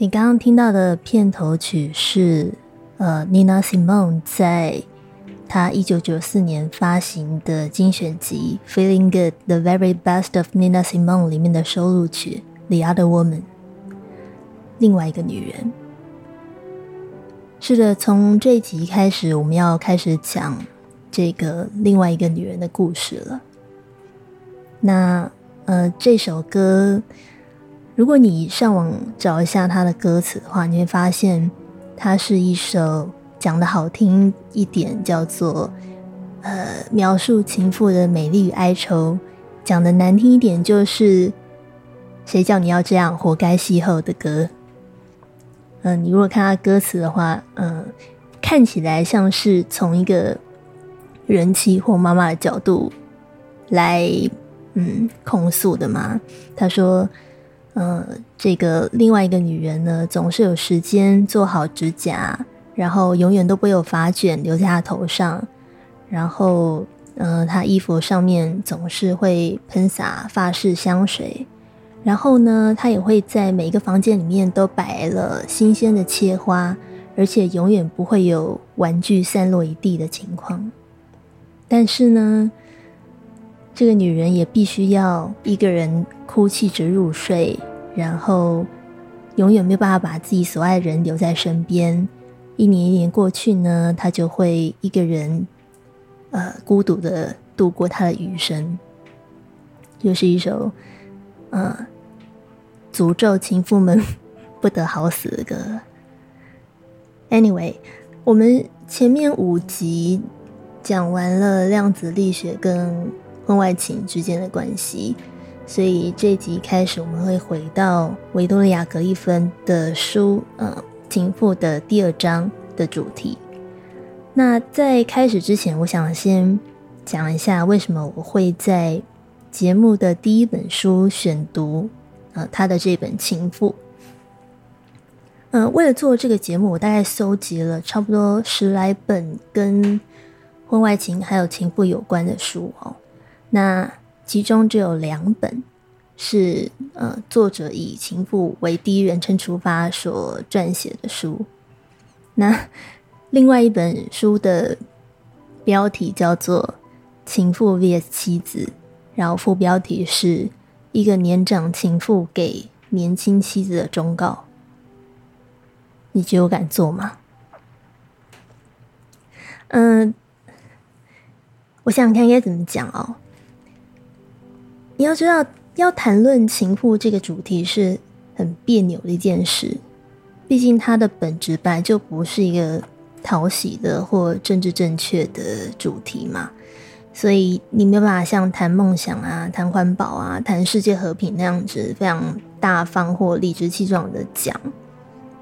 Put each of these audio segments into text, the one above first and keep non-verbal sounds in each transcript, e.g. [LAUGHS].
你刚刚听到的片头曲是呃 Nina Simone 在她一九九四年发行的精选集《Feeling Good: The Very Best of Nina Simone》里面的收录曲《The Other Woman》，另外一个女人。是的，从这一集开始，我们要开始讲这个另外一个女人的故事了。那呃，这首歌。如果你上网找一下他的歌词的话，你会发现它是一首讲的好听一点叫做呃描述情妇的美丽与哀愁，讲的难听一点就是谁叫你要这样，活该邂逅的歌。嗯，你如果看他歌词的话，嗯，看起来像是从一个人妻或妈妈的角度来嗯控诉的嘛。他说。呃，这个另外一个女人呢，总是有时间做好指甲，然后永远都不会有发卷留在她头上，然后，呃，她衣服上面总是会喷洒发饰香水，然后呢，她也会在每一个房间里面都摆了新鲜的切花，而且永远不会有玩具散落一地的情况。但是呢，这个女人也必须要一个人哭泣着入睡。然后，永远没有办法把自己所爱的人留在身边。一年一年过去呢，她就会一个人，呃，孤独的度过她的余生。又是一首，呃，诅咒情妇们不得好死的歌。[LAUGHS] Anyway，我们前面五集讲完了量子力学跟婚外情之间的关系。所以这集开始，我们会回到维多利亚格里芬的书，呃，情妇的第二章的主题。那在开始之前，我想先讲一下为什么我会在节目的第一本书选读，呃，他的这本《情妇》。嗯，为了做这个节目，我大概搜集了差不多十来本跟婚外情还有情妇有关的书哦。那其中只有两本是呃作者以情妇为第一人称出发所撰写的书，那另外一本书的标题叫做《情妇 vs 妻子》，然后副标题是一个年长情妇给年轻妻子的忠告。你觉得我敢做吗？嗯，我想想看应该怎么讲哦。你要知道，要谈论情妇这个主题是很别扭的一件事。毕竟它的本质本来就不是一个讨喜的或政治正确的主题嘛，所以你没有办法像谈梦想啊、谈环保啊、谈世界和平那样子非常大方或理直气壮的讲。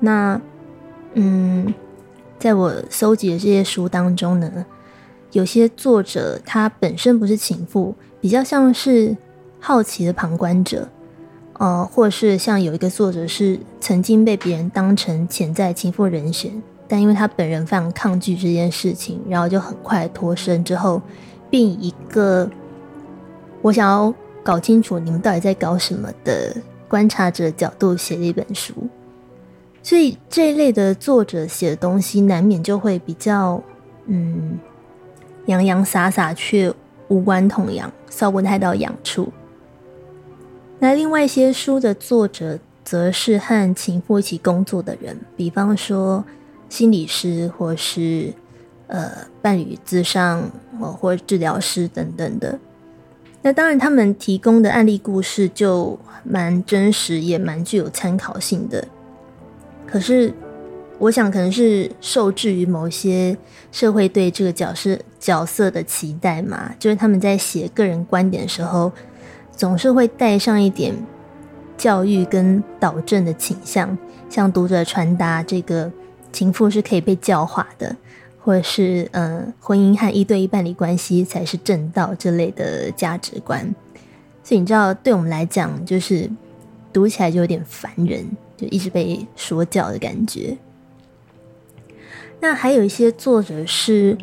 那，嗯，在我搜集的这些书当中呢，有些作者他本身不是情妇，比较像是。好奇的旁观者，呃，或是像有一个作者是曾经被别人当成潜在情妇人选，但因为他本人非常抗拒这件事情，然后就很快脱身之后，并以一个我想要搞清楚你们到底在搞什么的观察者角度写了一本书，所以这一类的作者写的东西难免就会比较嗯洋洋洒洒，却无关痛痒，搔不太到痒处。那另外一些书的作者，则是和情妇一起工作的人，比方说心理师，或是呃伴侣咨商，或治疗师等等的。那当然，他们提供的案例故事就蛮真实，也蛮具有参考性的。可是，我想可能是受制于某些社会对这个角色角色的期待嘛，就是他们在写个人观点的时候。总是会带上一点教育跟导正的倾向，向读者传达这个情妇是可以被教化的，或者是呃婚姻和一对一伴侣关系才是正道这类的价值观。所以你知道，对我们来讲，就是读起来就有点烦人，就一直被说教的感觉。那还有一些作者是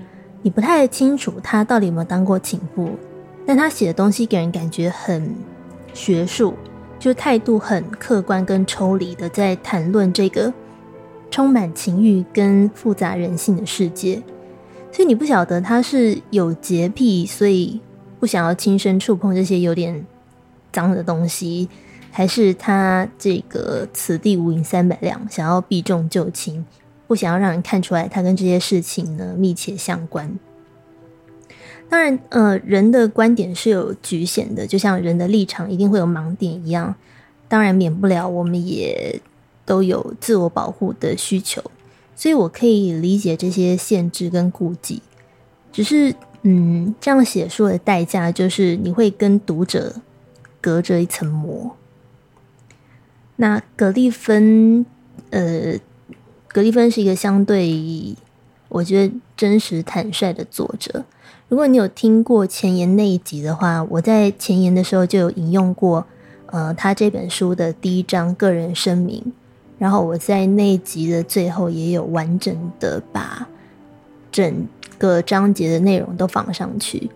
你不太清楚他到底有没有当过情妇。但他写的东西给人感觉很学术，就态度很客观跟抽离的在谈论这个充满情欲跟复杂人性的世界。所以你不晓得他是有洁癖，所以不想要亲身触碰这些有点脏的东西，还是他这个此地无银三百两，想要避重就轻，不想要让人看出来他跟这些事情呢密切相关。当然，呃，人的观点是有局限的，就像人的立场一定会有盲点一样。当然，免不了我们也都有自我保护的需求，所以我可以理解这些限制跟顾忌。只是，嗯，这样写书的代价就是你会跟读者隔着一层膜。那格利芬，呃，格利芬是一个相对，我觉得真实坦率的作者。如果你有听过前言那一集的话，我在前言的时候就有引用过，呃，他这本书的第一章个人声明，然后我在那一集的最后也有完整的把整个章节的内容都放上去，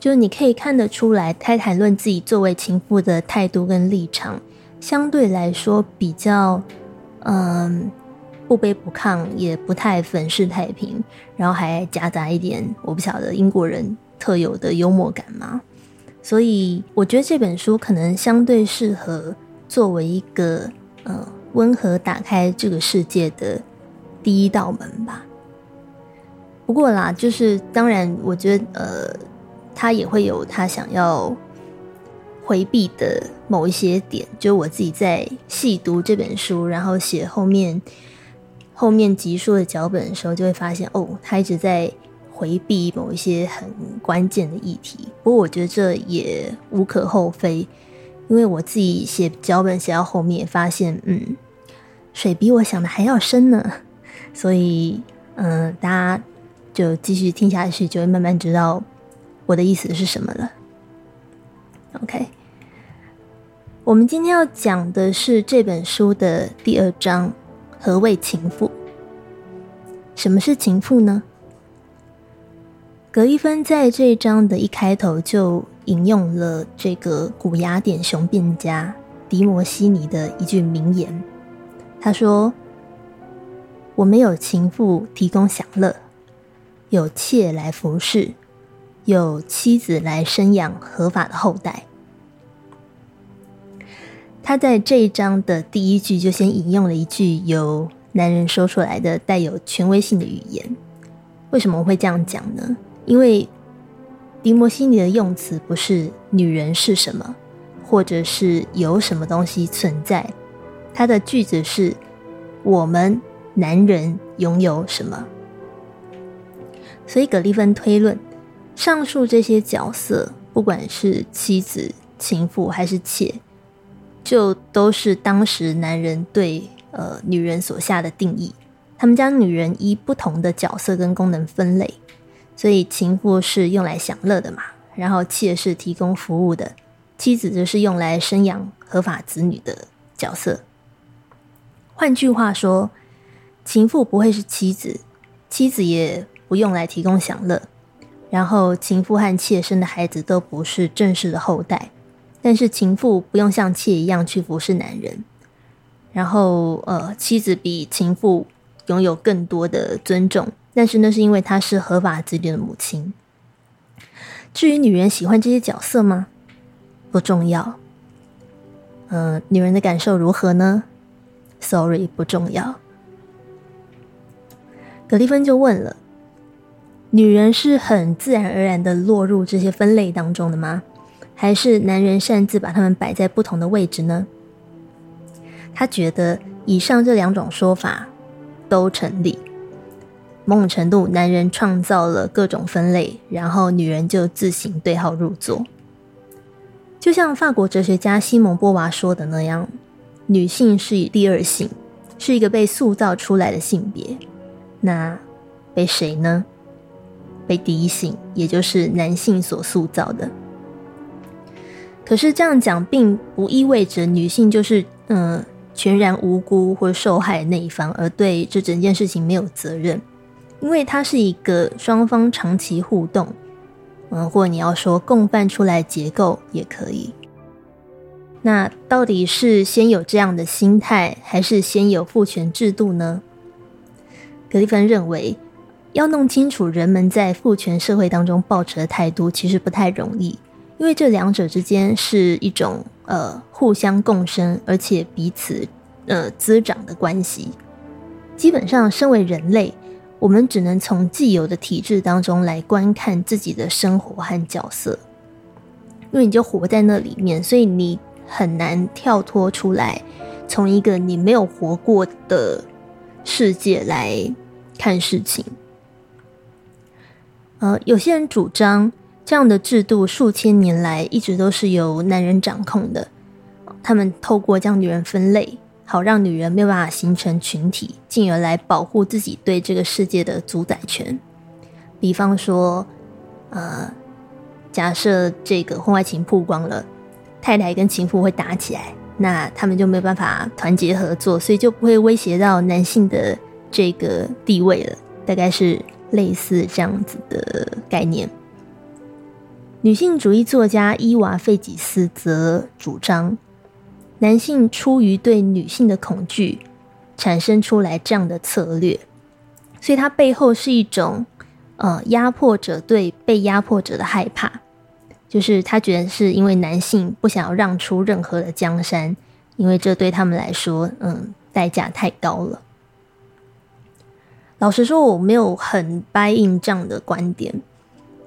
就是你可以看得出来，他谈论自己作为情妇的态度跟立场，相对来说比较，嗯。不卑不亢，也不太粉饰太平，然后还夹杂一点我不晓得英国人特有的幽默感嘛。所以我觉得这本书可能相对适合作为一个呃温和打开这个世界的第一道门吧。不过啦，就是当然，我觉得呃，他也会有他想要回避的某一些点。就我自己在细读这本书，然后写后面。后面集数的脚本的时候，就会发现哦，他一直在回避某一些很关键的议题。不过我觉得这也无可厚非，因为我自己写脚本写到后面，发现嗯，水比我想的还要深呢。所以嗯，大家就继续听下去，就会慢慢知道我的意思是什么了。OK，我们今天要讲的是这本书的第二章。何谓情妇？什么是情妇呢？格伊芬在这一章的一开头就引用了这个古雅典雄辩家迪摩西尼的一句名言。他说：“我们有情妇提供享乐，有妾来服侍，有妻子来生养合法的后代。”他在这一章的第一句就先引用了一句由男人说出来的带有权威性的语言。为什么会这样讲呢？因为迪摩西尼的用词不是“女人是什么”或者是有什么东西存在，他的句子是“我们男人拥有什么”。所以葛利芬推论，上述这些角色，不管是妻子、情妇还是妾。就都是当时男人对呃女人所下的定义，他们将女人依不同的角色跟功能分类，所以情妇是用来享乐的嘛，然后妾是提供服务的，妻子则是用来生养合法子女的角色。换句话说，情妇不会是妻子，妻子也不用来提供享乐，然后情妇和妾生的孩子都不是正式的后代。但是情妇不用像妾一样去服侍男人，然后呃，妻子比情妇拥有更多的尊重，但是那是因为她是合法子女的母亲。至于女人喜欢这些角色吗？不重要。嗯，女人的感受如何呢？Sorry，不重要。格丽芬就问了：女人是很自然而然的落入这些分类当中的吗？还是男人擅自把他们摆在不同的位置呢？他觉得以上这两种说法都成立。某种程度，男人创造了各种分类，然后女人就自行对号入座。就像法国哲学家西蒙波娃说的那样，女性是以第二性，是一个被塑造出来的性别。那被谁呢？被第一性，也就是男性所塑造的。可是这样讲，并不意味着女性就是嗯全然无辜或受害那一方，而对这整件事情没有责任，因为它是一个双方长期互动，嗯，或你要说共犯出来结构也可以。那到底是先有这样的心态，还是先有父权制度呢？格里芬认为，要弄清楚人们在父权社会当中抱持的态度，其实不太容易，因为这两者之间是一种呃互相共生，而且彼此呃滋长的关系。基本上，身为人类，我们只能从既有的体制当中来观看自己的生活和角色，因为你就活在那里面，所以你很难跳脱出来，从一个你没有活过的世界来看事情。呃，有些人主张这样的制度数千年来一直都是由男人掌控的，他们透过将女人分类。好让女人没有办法形成群体，进而来保护自己对这个世界的主宰权。比方说，呃，假设这个婚外情曝光了，太太跟情妇会打起来，那他们就没有办法团结合作，所以就不会威胁到男性的这个地位了。大概是类似这样子的概念。女性主义作家伊娃·费吉斯则主张。男性出于对女性的恐惧，产生出来这样的策略，所以它背后是一种呃压迫者对被压迫者的害怕，就是他觉得是因为男性不想要让出任何的江山，因为这对他们来说，嗯，代价太高了。老实说，我没有很 buy in 这样的观点，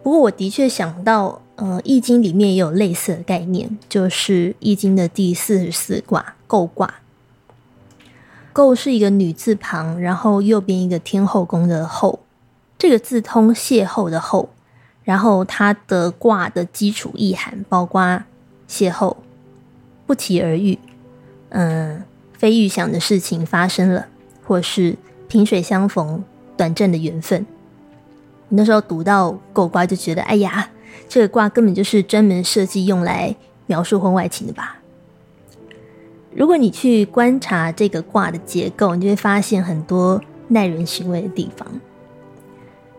不过我的确想到。呃，《易经》里面也有类似的概念，就是《易经》的第四十四卦“构卦”。构是一个女字旁，然后右边一个天后宫的“后”，这个字通邂逅的“后”，然后它的卦的基础意涵包括邂逅、不期而遇，嗯，非预想的事情发生了，或是萍水相逢、短暂的缘分。那时候读到“构卦”，就觉得哎呀。这个卦根本就是专门设计用来描述婚外情的吧？如果你去观察这个卦的结构，你就会发现很多耐人寻味的地方。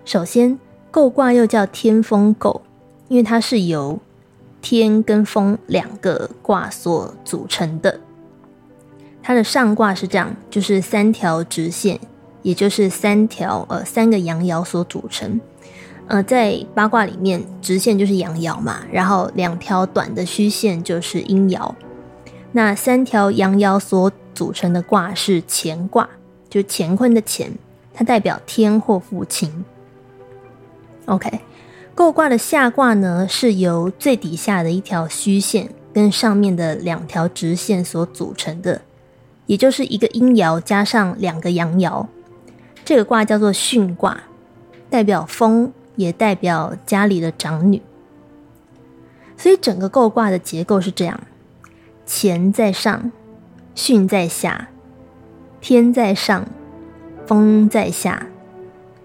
首先，构卦又叫天风构，因为它是由天跟风两个卦所组成的。它的上卦是这样，就是三条直线，也就是三条呃三个阳爻所组成。呃，在八卦里面，直线就是阳爻嘛，然后两条短的虚线就是阴爻。那三条阳爻所组成的卦是乾卦，就乾坤的乾，它代表天或父亲。OK，构卦的下卦呢，是由最底下的一条虚线跟上面的两条直线所组成的，也就是一个阴爻加上两个阳爻。这个卦叫做巽卦，代表风。也代表家里的长女，所以整个构卦的结构是这样：乾在上，巽在下，天在上，风在下，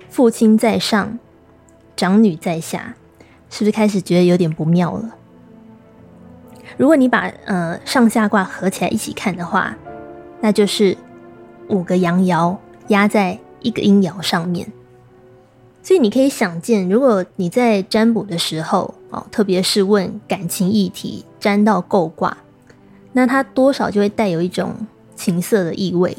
父亲在上，长女在下，是不是开始觉得有点不妙了？如果你把呃上下卦合起来一起看的话，那就是五个阳爻压在一个阴爻上面。所以你可以想见，如果你在占卜的时候，哦，特别是问感情议题，占到够卦，那它多少就会带有一种情色的意味，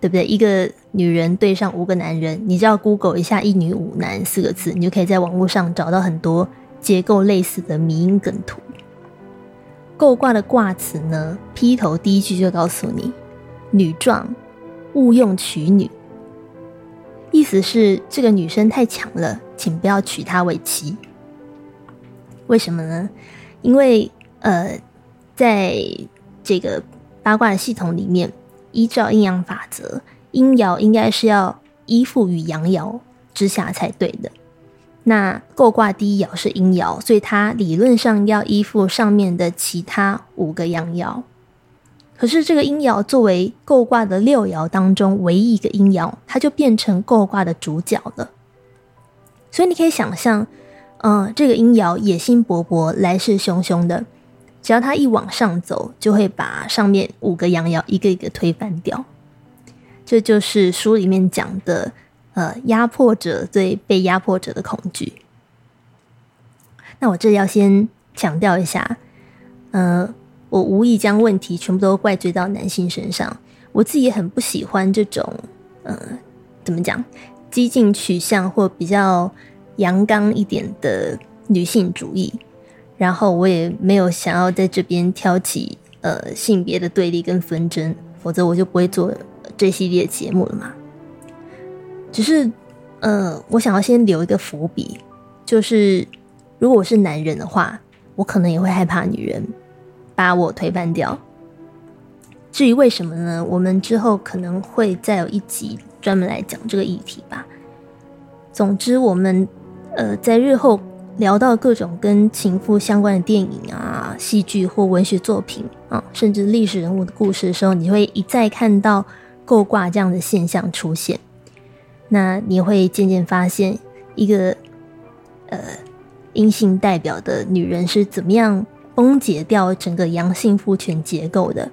对不对？一个女人对上五个男人，你只要 Google 一下“一女五男”四个字，你就可以在网络上找到很多结构类似的迷因梗图。够卦的卦词呢，劈头第一句就告诉你：女壮，勿用娶女。意思是这个女生太强了，请不要娶她为妻。为什么呢？因为呃，在这个八卦的系统里面，依照阴阳法则，阴爻应该是要依附于阳爻之下才对的。那构卦第一爻是阴爻，所以它理论上要依附上面的其他五个阳爻。可是这个阴爻作为构卦的六爻当中唯一一个阴爻，它就变成构卦的主角了。所以你可以想象，嗯，这个阴爻野心勃勃，来势汹汹的，只要它一往上走，就会把上面五个阳爻一个一个推翻掉。这就是书里面讲的，呃，压迫者对被压迫者的恐惧。那我这要先强调一下，呃。我无意将问题全部都怪罪到男性身上。我自己很不喜欢这种，呃，怎么讲，激进取向或比较阳刚一点的女性主义。然后我也没有想要在这边挑起呃性别的对立跟纷争，否则我就不会做这系列节目了嘛。只是，呃，我想要先留一个伏笔，就是如果我是男人的话，我可能也会害怕女人把我推翻掉。至于为什么呢？我们之后可能会再有一集专门来讲这个议题吧。总之，我们呃在日后聊到各种跟情妇相关的电影啊、戏剧或文学作品啊，甚至历史人物的故事的时候，你会一再看到勾挂这样的现象出现。那你会渐渐发现，一个呃阴性代表的女人是怎么样崩解掉整个阳性父权结构的。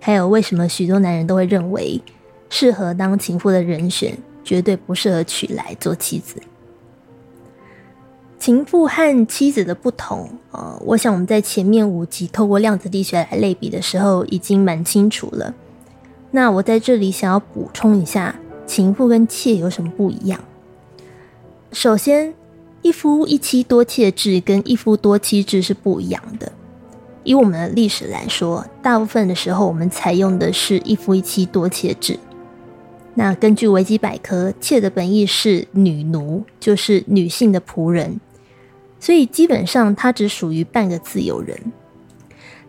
还有，为什么许多男人都会认为适合当情妇的人选，绝对不适合娶来做妻子？情妇和妻子的不同，呃，我想我们在前面五集透过量子力学来类比的时候，已经蛮清楚了。那我在这里想要补充一下，情妇跟妾有什么不一样？首先，一夫一妻多妾制跟一夫多妻制是不一样的。以我们的历史来说，大部分的时候我们采用的是一夫一妻多妾制。那根据维基百科，妾的本意是女奴，就是女性的仆人，所以基本上她只属于半个自由人。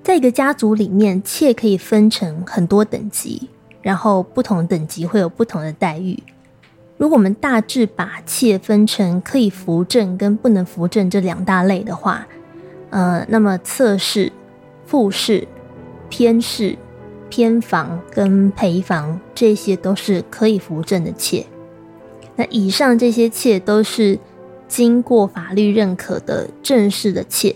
在一个家族里面，妾可以分成很多等级，然后不同等级会有不同的待遇。如果我们大致把妾分成可以扶正跟不能扶正这两大类的话，呃，那么侧室。副室、偏室、偏房跟陪房，这些都是可以扶正的妾。那以上这些妾都是经过法律认可的正式的妾，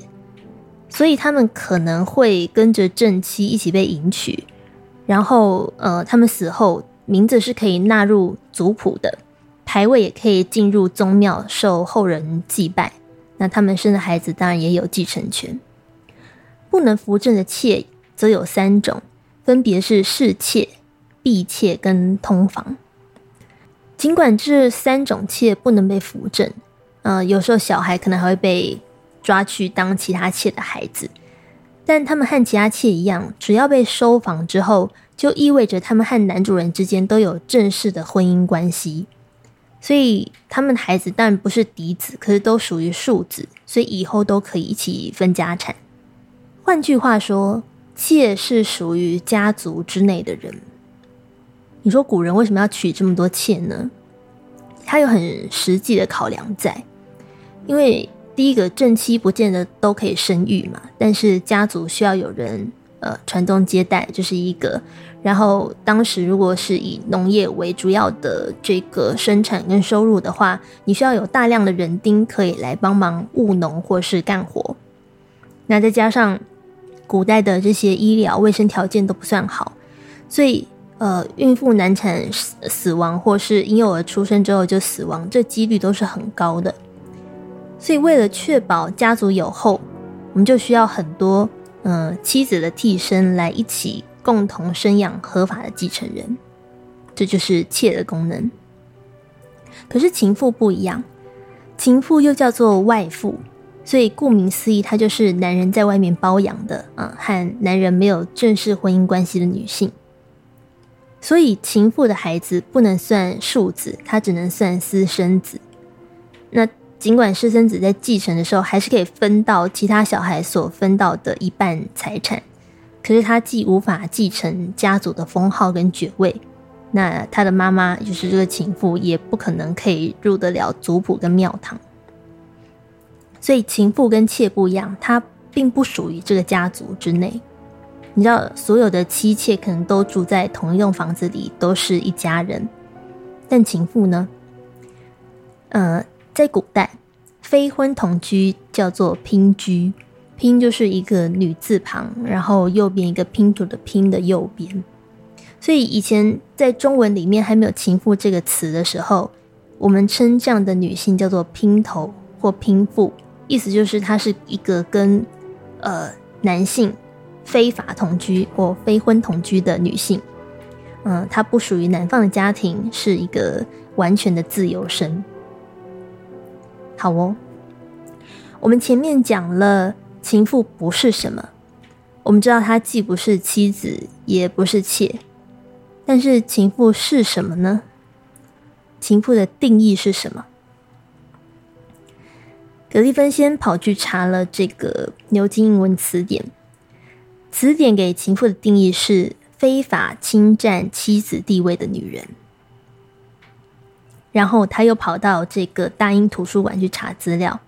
所以他们可能会跟着正妻一起被迎娶，然后呃，他们死后名字是可以纳入族谱的，牌位也可以进入宗庙受后人祭拜。那他们生的孩子当然也有继承权。不能扶正的妾则有三种，分别是侍妾、婢妾跟通房。尽管这三种妾不能被扶正，呃，有时候小孩可能还会被抓去当其他妾的孩子，但他们和其他妾一样，只要被收房之后，就意味着他们和男主人之间都有正式的婚姻关系，所以他们孩子当然不是嫡子，可是都属于庶子，所以以后都可以一起分家产。换句话说，妾是属于家族之内的人。你说古人为什么要娶这么多妾呢？他有很实际的考量在，因为第一个正妻不见得都可以生育嘛，但是家族需要有人呃传宗接代，这是一个。然后当时如果是以农业为主要的这个生产跟收入的话，你需要有大量的人丁可以来帮忙务农或是干活。那再加上。古代的这些医疗卫生条件都不算好，所以呃，孕妇难产死亡，或是婴幼儿出生之后就死亡，这几率都是很高的。所以为了确保家族有后，我们就需要很多呃妻子的替身来一起共同生养合法的继承人，这就是妾的功能。可是情妇不一样，情妇又叫做外妇。所以，顾名思义，她就是男人在外面包养的啊，和男人没有正式婚姻关系的女性。所以，情妇的孩子不能算庶子，他只能算私生子。那尽管私生子在继承的时候，还是可以分到其他小孩所分到的一半财产，可是他既无法继承家族的封号跟爵位，那他的妈妈就是这个情妇，也不可能可以入得了族谱跟庙堂。所以情妇跟妾不一样，她并不属于这个家族之内。你知道，所有的妻妾可能都住在同一栋房子里，都是一家人。但情妇呢？呃，在古代，非婚同居叫做拼居，拼就是一个女字旁，然后右边一个拼图的拼的右边。所以以前在中文里面还没有情妇这个词的时候，我们称这样的女性叫做姘头或姘妇。意思就是，她是一个跟呃男性非法同居或非婚同居的女性。嗯，她不属于男方的家庭，是一个完全的自由身。好哦，我们前面讲了情妇不是什么，我们知道她既不是妻子，也不是妾，但是情妇是什么呢？情妇的定义是什么？格利芬先跑去查了这个牛津英文词典，词典给情妇的定义是非法侵占妻子地位的女人。然后他又跑到这个大英图书馆去查资料，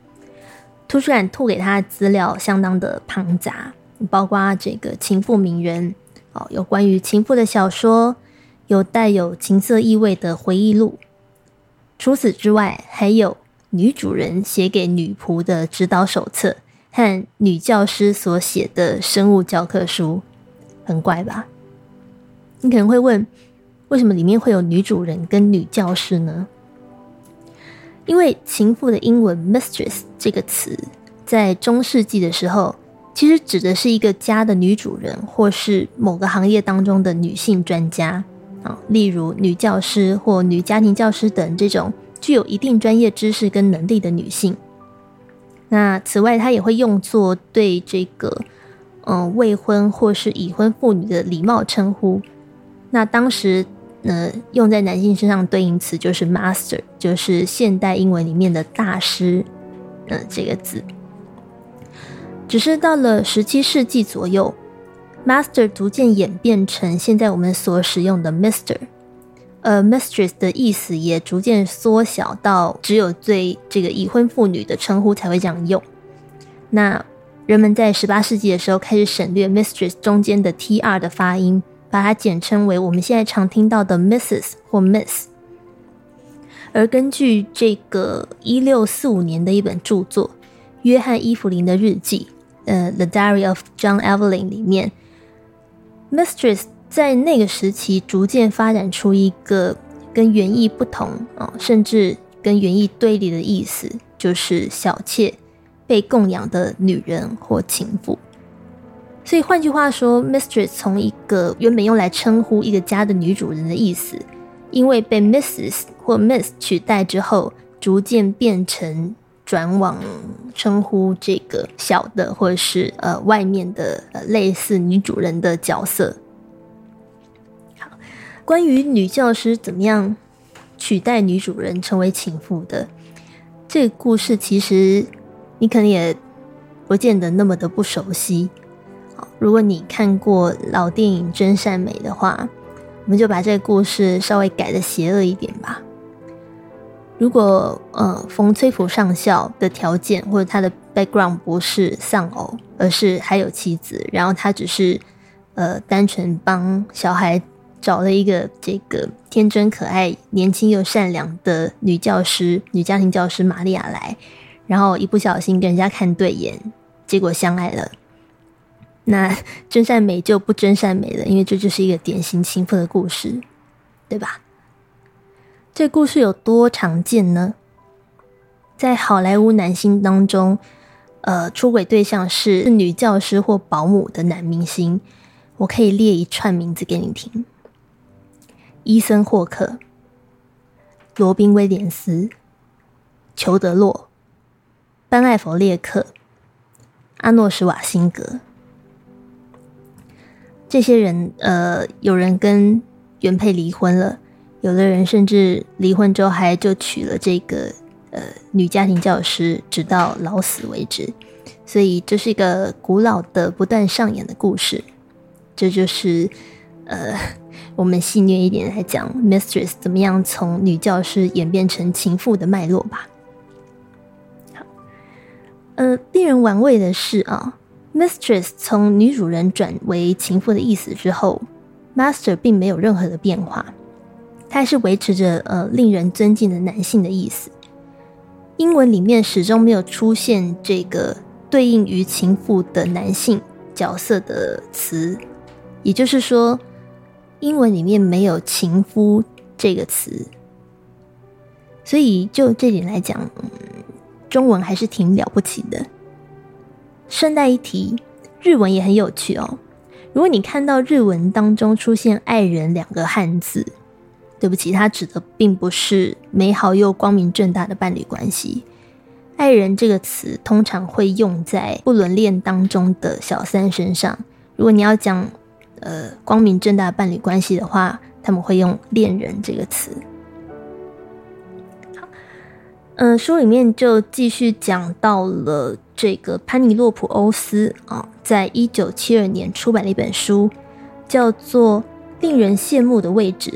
图书馆吐给他的资料相当的庞杂，包括这个情妇名人哦，有关于情妇的小说，有带有情色意味的回忆录。除此之外，还有女主人写给女仆的指导手册和女教师所写的生物教科书，很怪吧？你可能会问，为什么里面会有女主人跟女教师呢？因为“情妇”的英文 “mistress” 这个词，在中世纪的时候，其实指的是一个家的女主人，或是某个行业当中的女性专家啊，例如女教师或女家庭教师等这种具有一定专业知识跟能力的女性。那此外，它也会用作对这个嗯未婚或是已婚妇女的礼貌称呼。那当时。那用在男性身上对应词就是 master，就是现代英文里面的大师，呃，这个字。只是到了十七世纪左右，master 逐渐演变成现在我们所使用的 mister，呃，mistress 的意思也逐渐缩小到只有对这个已婚妇女的称呼才会这样用。那人们在十八世纪的时候开始省略 mistress 中间的 tr 的发音。把它简称为我们现在常听到的 Mrs. 或 Miss。而根据这个一六四五年的一本著作《约翰·伊芙琳的日记》呃，《The Diary of John Evelyn》里面，Mistress 在那个时期逐渐发展出一个跟原意不同啊，甚至跟原意对立的意思，就是小妾、被供养的女人或情妇。所以换句话说，mistress 从一个原本用来称呼一个家的女主人的意思，因为被 Mrs 或 Miss 取代之后，逐渐变成转往称呼这个小的或者是呃外面的呃类似女主人的角色。好，关于女教师怎么样取代女主人成为情妇的这个故事，其实你可能也不见得那么的不熟悉。如果你看过老电影《真善美》的话，我们就把这个故事稍微改的邪恶一点吧。如果呃，冯崔普上校的条件或者他的 background 不是丧偶，而是还有妻子，然后他只是呃单纯帮小孩找了一个这个天真可爱、年轻又善良的女教师、女家庭教师玛利亚来，然后一不小心跟人家看对眼，结果相爱了。那真善美就不真善美了，因为这就是一个典型情妇的故事，对吧？这故事有多常见呢？在好莱坞男星当中，呃，出轨对象是女教师或保姆的男明星，我可以列一串名字给你听：伊森·霍克、罗宾·威廉斯、裘德·洛、班·艾弗列克、阿诺·施瓦辛格。这些人，呃，有人跟原配离婚了，有的人甚至离婚之后还就娶了这个呃女家庭教师，直到老死为止。所以这是一个古老的、不断上演的故事。这就是呃，[LAUGHS] 我们戏谑一点来讲，mistress 怎么样从女教师演变成情妇的脉络吧。好，呃，令人玩味的是啊。Mistress 从女主人转为情妇的意思之后，Master 并没有任何的变化，它还是维持着呃令人尊敬的男性的意思。英文里面始终没有出现这个对应于情妇的男性角色的词，也就是说，英文里面没有情夫这个词。所以就这点来讲，中文还是挺了不起的。顺带一提，日文也很有趣哦。如果你看到日文当中出现“爱人”两个汉字，对不起，它指的并不是美好又光明正大的伴侣关系。爱人这个词通常会用在不伦恋当中的小三身上。如果你要讲呃光明正大的伴侣关系的话，他们会用恋人这个词。好，嗯，书里面就继续讲到了这个潘尼洛普欧斯啊，在一九七二年出版了一本书，叫做《令人羡慕的位置》，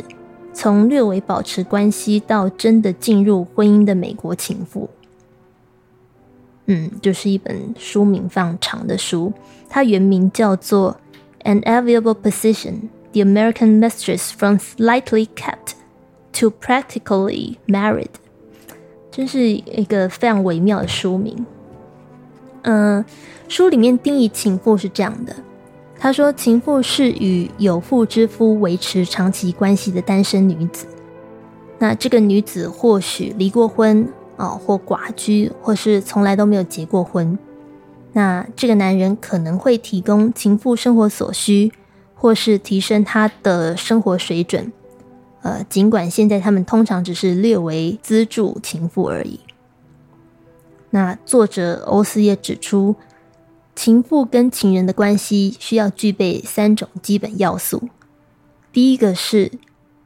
从略微保持关系到真的进入婚姻的美国情妇。嗯，就是一本书名非常长的书，它原名叫做《An Enviable Position: The American Mistress from Slightly Kept to Practically Married》，真是一个非常微妙的书名。嗯，书里面定义情妇是这样的，他说情妇是与有妇之夫维持长期关系的单身女子，那这个女子或许离过婚。哦，或寡居，或是从来都没有结过婚，那这个男人可能会提供情妇生活所需，或是提升他的生活水准。呃，尽管现在他们通常只是略为资助情妇而已。那作者欧斯也指出，情妇跟情人的关系需要具备三种基本要素：第一个是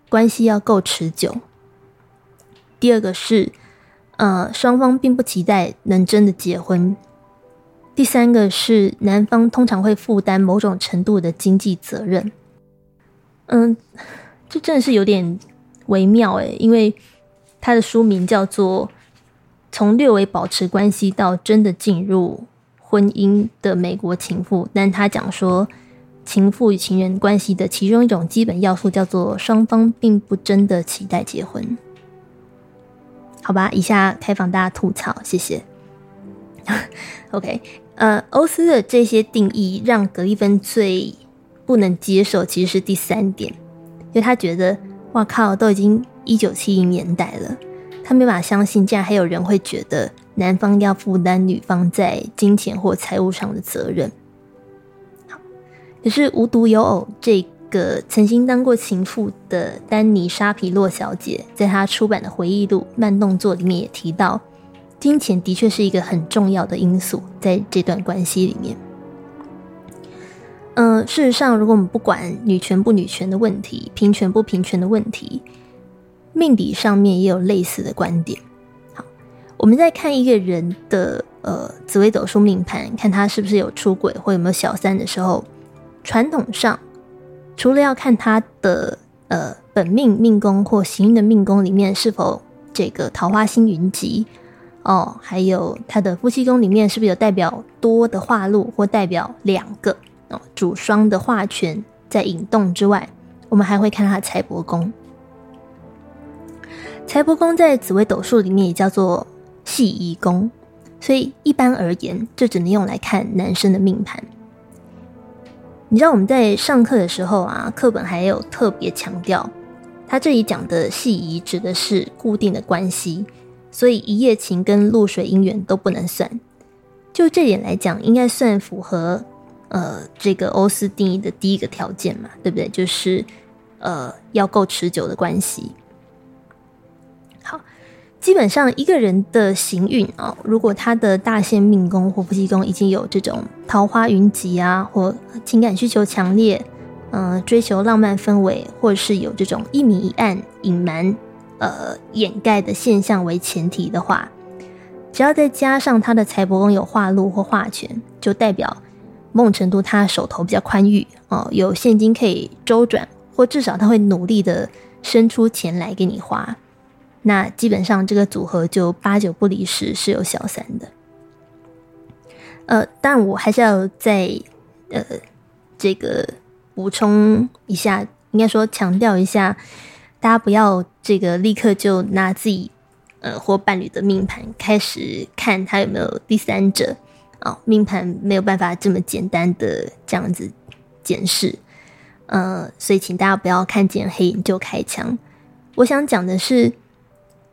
关系要够持久；第二个是。呃，双方并不期待能真的结婚。第三个是男方通常会负担某种程度的经济责任。嗯，这真的是有点微妙诶，因为他的书名叫做《从略微保持关系到真的进入婚姻的美国情妇》，但他讲说情妇与情人关系的其中一种基本要素叫做双方并不真的期待结婚。好吧，以下开放大家吐槽，谢谢。[LAUGHS] OK，呃，欧斯的这些定义让格里芬最不能接受，其实是第三点，因为他觉得，哇靠，都已经一九七零年代了，他没法相信，竟然还有人会觉得男方要负担女方在金钱或财务上的责任。可是无独有偶，这。个曾经当过情妇的丹尼沙皮洛小姐，在她出版的回忆录《慢动作》里面也提到，金钱的确是一个很重要的因素在这段关系里面。嗯，事实上，如果我们不管女权不女权的问题，平权不平权的问题，命理上面也有类似的观点。好，我们在看一个人的呃紫微斗数命盘，看他是不是有出轨或有没有小三的时候，传统上。除了要看他的呃本命命宫或行运的命宫里面是否这个桃花星云集哦，还有他的夫妻宫里面是不是有代表多的化禄或代表两个哦主双的化权在引动之外，我们还会看他的财帛宫。财帛宫在紫微斗数里面也叫做系仪宫，所以一般而言，这只能用来看男生的命盘。你知道我们在上课的时候啊，课本还有特别强调，他这里讲的戏仪指的是固定的关系，所以一夜情跟露水姻缘都不能算。就这点来讲，应该算符合呃这个欧斯定义的第一个条件嘛，对不对？就是呃要够持久的关系。基本上一个人的行运啊，如果他的大限命宫或夫妻宫已经有这种桃花云集啊，或情感需求强烈，嗯，追求浪漫氛围，或是有这种一明一暗、隐瞒、呃掩盖的现象为前提的话，只要再加上他的财帛宫有化禄或化权，就代表某种程度他手头比较宽裕哦，有现金可以周转，或至少他会努力的生出钱来给你花。那基本上这个组合就八九不离十是有小三的，呃，但我还是要再呃这个补充一下，应该说强调一下，大家不要这个立刻就拿自己呃或伴侣的命盘开始看他有没有第三者啊，命盘没有办法这么简单的这样子检视，呃，所以请大家不要看见黑影就开枪。我想讲的是。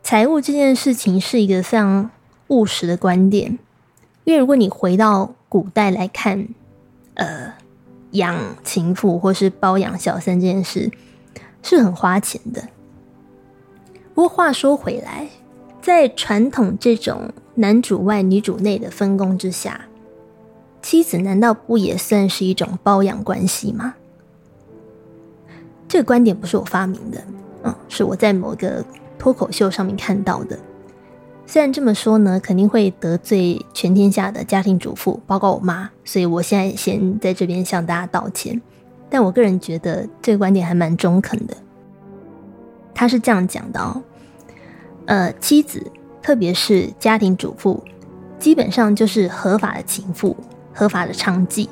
财务这件事情是一个非常务实的观点，因为如果你回到古代来看，呃，养情妇或是包养小三这件事是很花钱的。不过话说回来，在传统这种男主外女主内的分工之下，妻子难道不也算是一种包养关系吗？这个观点不是我发明的，嗯，是我在某个脱口秀上面看到的。虽然这么说呢，肯定会得罪全天下的家庭主妇，包括我妈，所以我现在先在这边向大家道歉。但我个人觉得这个观点还蛮中肯的。他是这样讲的哦，呃，妻子，特别是家庭主妇，基本上就是合法的情妇、合法的娼妓，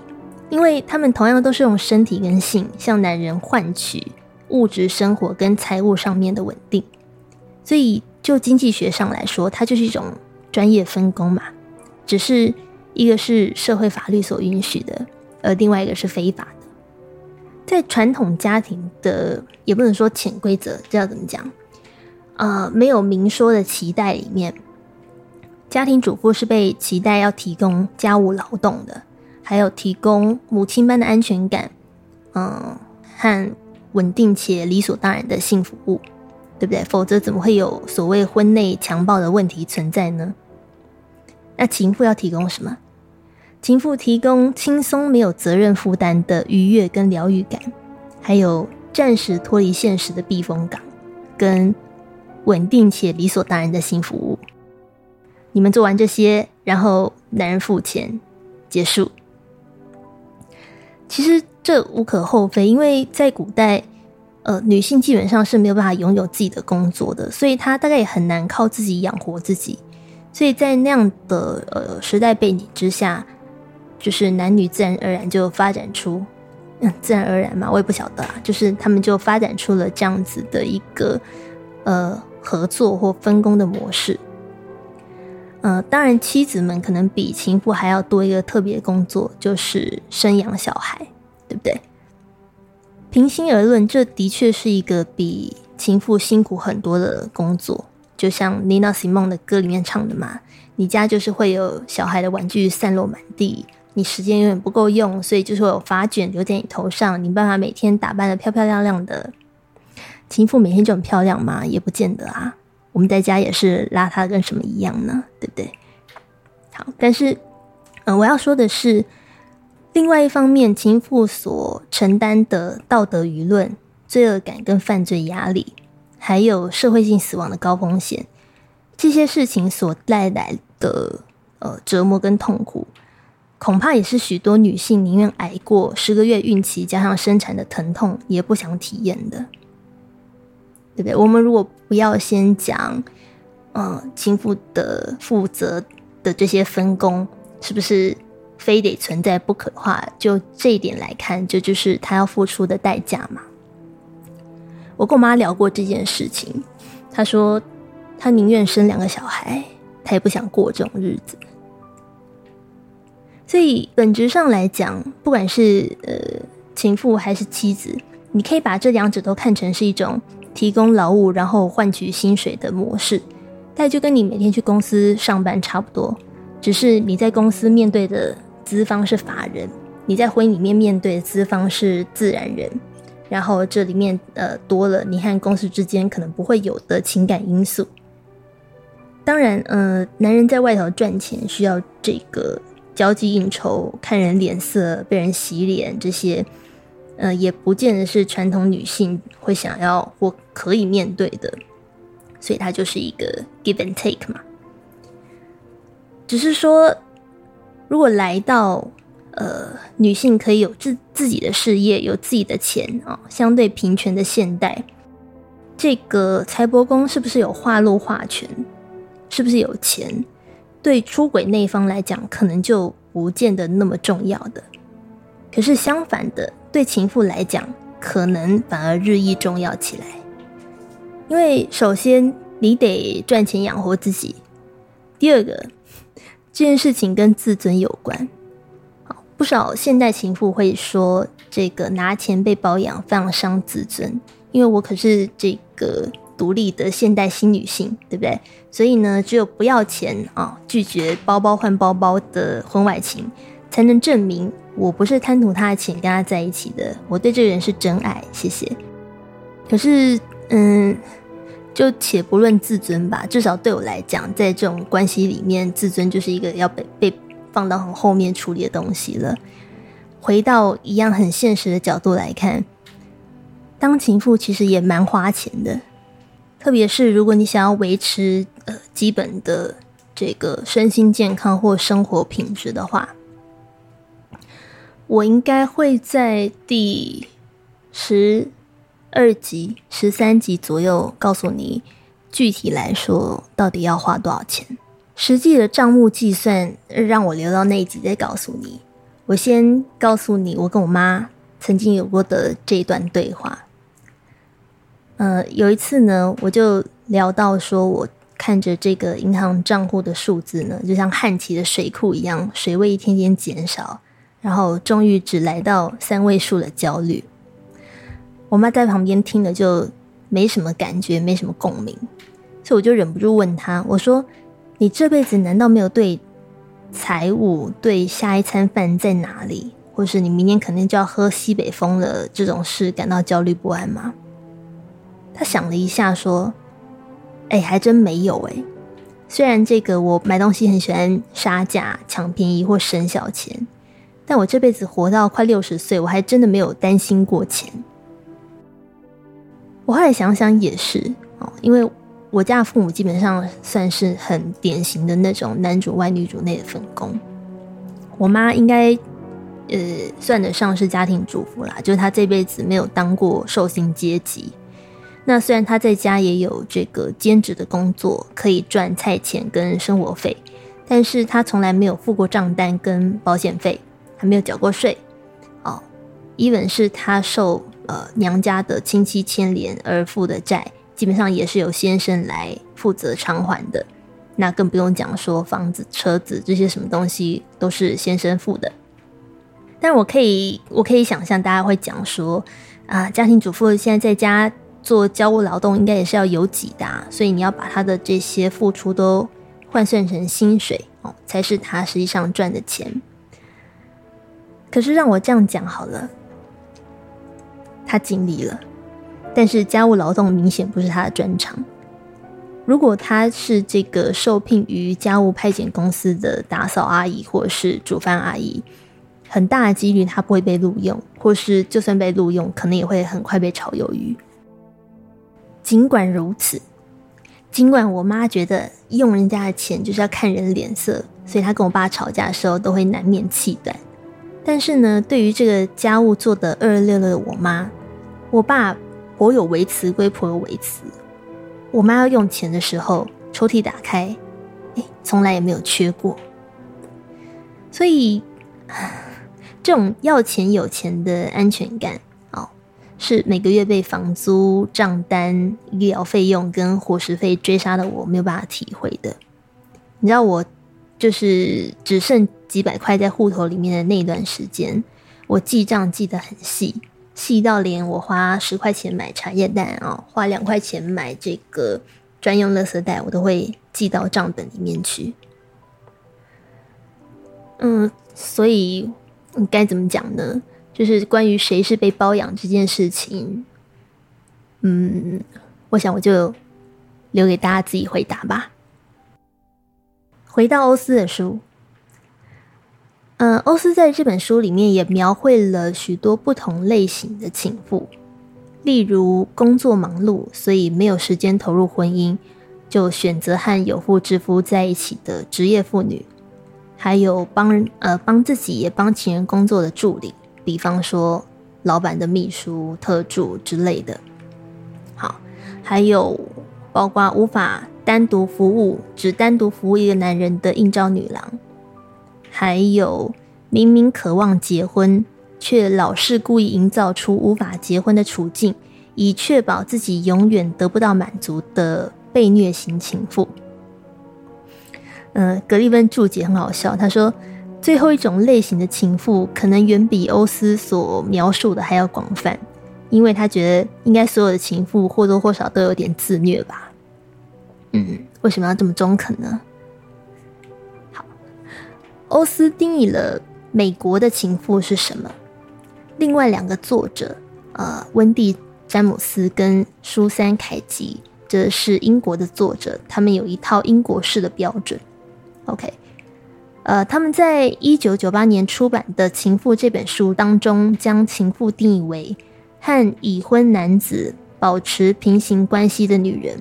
因为他们同样都是用身体跟性向男人换取物质生活跟财务上面的稳定，所以。就经济学上来说，它就是一种专业分工嘛，只是一个是社会法律所允许的，而另外一个是非法的。在传统家庭的，也不能说潜规则，这要怎么讲？呃，没有明说的期待里面，家庭主妇是被期待要提供家务劳动的，还有提供母亲般的安全感，嗯，和稳定且理所当然的性服务。对不对？否则怎么会有所谓婚内强暴的问题存在呢？那情妇要提供什么？情妇提供轻松、没有责任负担的愉悦跟疗愈感，还有暂时脱离现实的避风港，跟稳定且理所当然的性服务。你们做完这些，然后男人付钱，结束。其实这无可厚非，因为在古代。呃，女性基本上是没有办法拥有自己的工作的，所以她大概也很难靠自己养活自己。所以在那样的呃时代背景之下，就是男女自然而然就发展出，嗯，自然而然嘛，我也不晓得啊，就是他们就发展出了这样子的一个呃合作或分工的模式。呃，当然，妻子们可能比情妇还要多一个特别工作，就是生养小孩，对不对？平心而论，这的确是一个比情妇辛苦很多的工作。就像 Nina Simone 的歌里面唱的嘛，你家就是会有小孩的玩具散落满地，你时间永远不够用，所以就是会有发卷留在你头上，你办法每天打扮的漂漂亮亮的。情妇每天就很漂亮吗？也不见得啊。我们在家也是邋遢跟什么一样呢？对不对？好，但是，嗯，我要说的是。另外一方面，情妇所承担的道德舆论、罪恶感跟犯罪压力，还有社会性死亡的高风险，这些事情所带来的呃折磨跟痛苦，恐怕也是许多女性宁愿挨过十个月孕期加上生产的疼痛，也不想体验的，对不对？我们如果不要先讲，嗯，情妇的负责的这些分工，是不是？非得存在不可的话，就这一点来看，这就是他要付出的代价嘛。我跟我妈聊过这件事情，她说她宁愿生两个小孩，她也不想过这种日子。所以本质上来讲，不管是呃情妇还是妻子，你可以把这两者都看成是一种提供劳务然后换取薪水的模式，但就跟你每天去公司上班差不多，只是你在公司面对的。资方是法人，你在婚姻里面面对的资方是自然人，然后这里面呃多了你和公司之间可能不会有的情感因素。当然，呃，男人在外头赚钱需要这个交际应酬、看人脸色、被人洗脸这些，呃，也不见得是传统女性会想要或可以面对的，所以它就是一个 give and take 嘛，只是说。如果来到，呃，女性可以有自自己的事业，有自己的钱啊，相对平权的现代，这个财帛宫是不是有化禄化权？是不是有钱？对出轨那一方来讲，可能就不见得那么重要的。可是相反的，对情妇来讲，可能反而日益重要起来。因为首先你得赚钱养活自己，第二个。这件事情跟自尊有关，好不少现代情妇会说，这个拿钱被包养非常伤自尊。因为我可是这个独立的现代新女性，对不对？所以呢，只有不要钱啊，拒绝包包换包包的婚外情，才能证明我不是贪图他的钱跟他在一起的，我对这个人是真爱，谢谢。可是，嗯，就且不论自尊吧，至少对我来讲，在这种关系里面，自尊就是一个要被被放到很后面处理的东西了。回到一样很现实的角度来看，当情妇其实也蛮花钱的，特别是如果你想要维持呃基本的这个身心健康或生活品质的话。我应该会在第十二集、十三集左右告诉你，具体来说到底要花多少钱。实际的账目计算让我留到那一集再告诉你。我先告诉你，我跟我妈曾经有过的这段对话。呃，有一次呢，我就聊到说，我看着这个银行账户的数字呢，就像旱期的水库一样，水位一天天减少。然后终于只来到三位数的焦虑，我妈在旁边听了就没什么感觉，没什么共鸣，所以我就忍不住问她：“我说，你这辈子难道没有对财务、对下一餐饭在哪里，或是你明年肯定就要喝西北风了这种事感到焦虑不安吗？”她想了一下说：“哎，还真没有哎。虽然这个我买东西很喜欢杀价、抢便宜或省小钱。”但我这辈子活到快六十岁，我还真的没有担心过钱。我后来想想也是哦，因为我家父母基本上算是很典型的那种男主外女主内的分工。我妈应该呃算得上是家庭主妇啦，就是她这辈子没有当过寿星阶级。那虽然她在家也有这个兼职的工作，可以赚菜钱跟生活费，但是她从来没有付过账单跟保险费。还没有缴过税，哦，even 是她受呃娘家的亲戚牵连而负的债，基本上也是由先生来负责偿还的。那更不用讲说房子、车子这些什么东西都是先生付的。但我可以，我可以想象大家会讲说啊，家庭主妇现在在家做家务劳动，应该也是要有几的，所以你要把他的这些付出都换算成薪水哦，才是他实际上赚的钱。可是让我这样讲好了，他尽力了，但是家务劳动明显不是他的专长。如果他是这个受聘于家务派遣公司的打扫阿姨或是煮饭阿姨，很大的几率他不会被录用，或是就算被录用，可能也会很快被炒鱿鱼。尽管如此，尽管我妈觉得用人家的钱就是要看人脸色，所以她跟我爸吵架的时候都会难免气短。但是呢，对于这个家务做的二二六六的我妈，我爸颇有微词归婆有微词。我妈要用钱的时候，抽屉打开，哎，从来也没有缺过。所以，这种要钱有钱的安全感哦，是每个月被房租、账单、医疗费用跟伙食费追杀的我没有办法体会的。你知道我。就是只剩几百块在户头里面的那段时间，我记账记得很细，细到连我花十块钱买茶叶蛋啊，花两块钱买这个专用垃圾袋，我都会记到账本里面去。嗯，所以该怎么讲呢？就是关于谁是被包养这件事情，嗯，我想我就留给大家自己回答吧。回到欧斯的书，嗯，欧斯在这本书里面也描绘了许多不同类型的情妇，例如工作忙碌，所以没有时间投入婚姻，就选择和有妇之夫在一起的职业妇女，还有帮呃帮自己也帮情人工作的助理，比方说老板的秘书、特助之类的。好，还有包括无法。单独服务，只单独服务一个男人的应召女郎，还有明明渴望结婚，却老是故意营造出无法结婚的处境，以确保自己永远得不到满足的被虐型情妇。嗯，格利芬注解很好笑，他说最后一种类型的情妇可能远比欧斯所描述的还要广泛，因为他觉得应该所有的情妇或多或少都有点自虐吧。嗯，为什么要这么中肯呢？欧斯定义了美国的情妇是什么？另外两个作者，呃，温蒂·詹姆斯跟舒珊·凯吉，这是英国的作者，他们有一套英国式的标准。OK，呃，他们在一九九八年出版的《情妇》这本书当中，将情妇定义为和已婚男子保持平行关系的女人，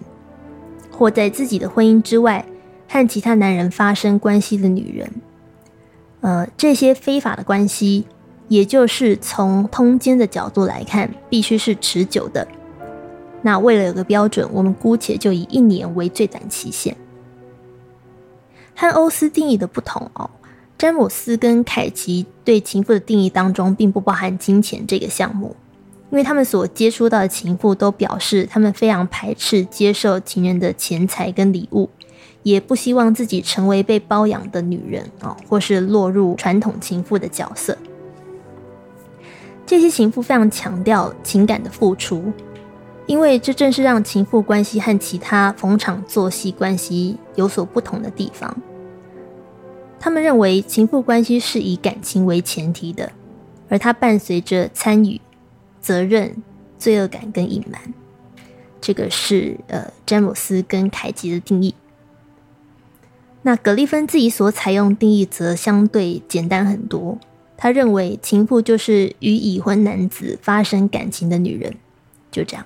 或在自己的婚姻之外和其他男人发生关系的女人。呃，这些非法的关系，也就是从通奸的角度来看，必须是持久的。那为了有个标准，我们姑且就以一年为最短期限。和欧斯定义的不同哦，詹姆斯跟凯奇对情妇的定义当中，并不包含金钱这个项目，因为他们所接触到的情妇都表示，他们非常排斥接受情人的钱财跟礼物，也不希望自己成为被包养的女人啊，或是落入传统情妇的角色。这些情妇非常强调情感的付出，因为这正是让情妇关系和其他逢场作戏关系有所不同的地方。他们认为情妇关系是以感情为前提的，而它伴随着参与、责任、罪恶感跟隐瞒。这个是呃詹姆斯跟凯吉的定义。那格利芬自己所采用定义则相对简单很多。他认为情妇就是与已婚男子发生感情的女人，就这样。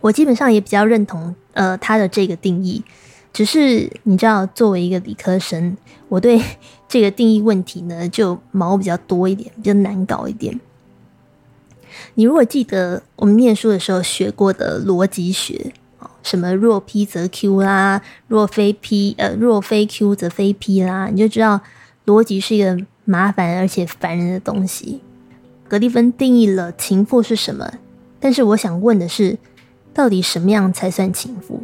我基本上也比较认同呃他的这个定义。只是你知道，作为一个理科生，我对这个定义问题呢，就毛比较多一点，比较难搞一点。你如果记得我们念书的时候学过的逻辑学什么若 P 则 Q 啦，若非 P 呃若非 Q 则非 P 啦，你就知道逻辑是一个麻烦而且烦人的东西。格利芬定义了情妇是什么，但是我想问的是，到底什么样才算情妇？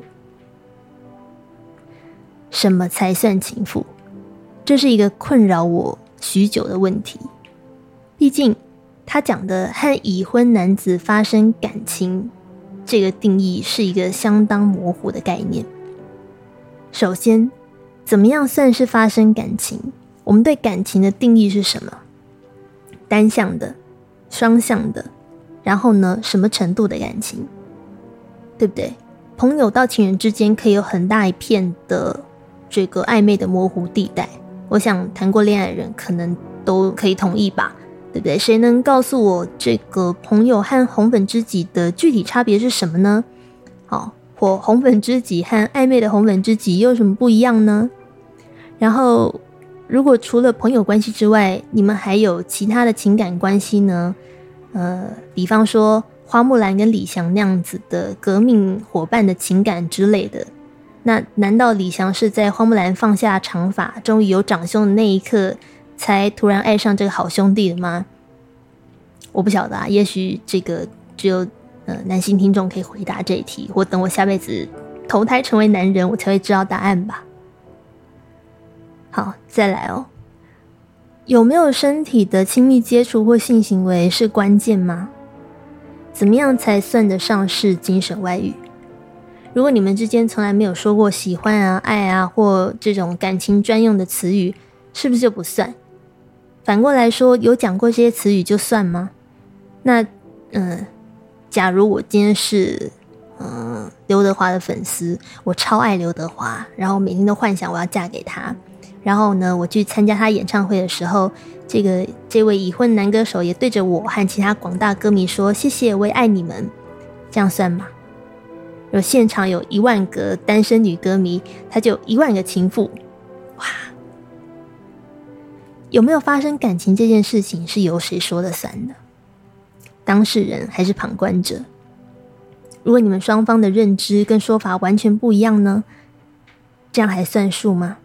什么才算情妇？这是一个困扰我许久的问题。毕竟，他讲的和已婚男子发生感情这个定义是一个相当模糊的概念。首先，怎么样算是发生感情？我们对感情的定义是什么？单向的、双向的，然后呢，什么程度的感情？对不对？朋友到情人之间可以有很大一片的。这个暧昧的模糊地带，我想谈过恋爱的人可能都可以同意吧，对不对？谁能告诉我这个朋友和红粉知己的具体差别是什么呢？好，或红粉知己和暧昧的红粉知己又有什么不一样呢？然后，如果除了朋友关系之外，你们还有其他的情感关系呢？呃，比方说花木兰跟李翔那样子的革命伙伴的情感之类的。那难道李翔是在花木兰放下长发，终于有长兄的那一刻，才突然爱上这个好兄弟的吗？我不晓得啊，也许这个只有呃男性听众可以回答这一题，或等我下辈子投胎成为男人，我才会知道答案吧。好，再来哦，有没有身体的亲密接触或性行为是关键吗？怎么样才算得上是精神外遇？如果你们之间从来没有说过喜欢啊、爱啊或这种感情专用的词语，是不是就不算？反过来说，有讲过这些词语就算吗？那，嗯，假如我今天是嗯刘德华的粉丝，我超爱刘德华，然后每天都幻想我要嫁给他，然后呢，我去参加他演唱会的时候，这个这位已婚男歌手也对着我和其他广大歌迷说：“谢谢，我也爱你们。”这样算吗？有现场有一万个单身女歌迷，他就一万个情妇，哇！有没有发生感情这件事情是由谁说了算的？当事人还是旁观者？如果你们双方的认知跟说法完全不一样呢？这样还算数吗？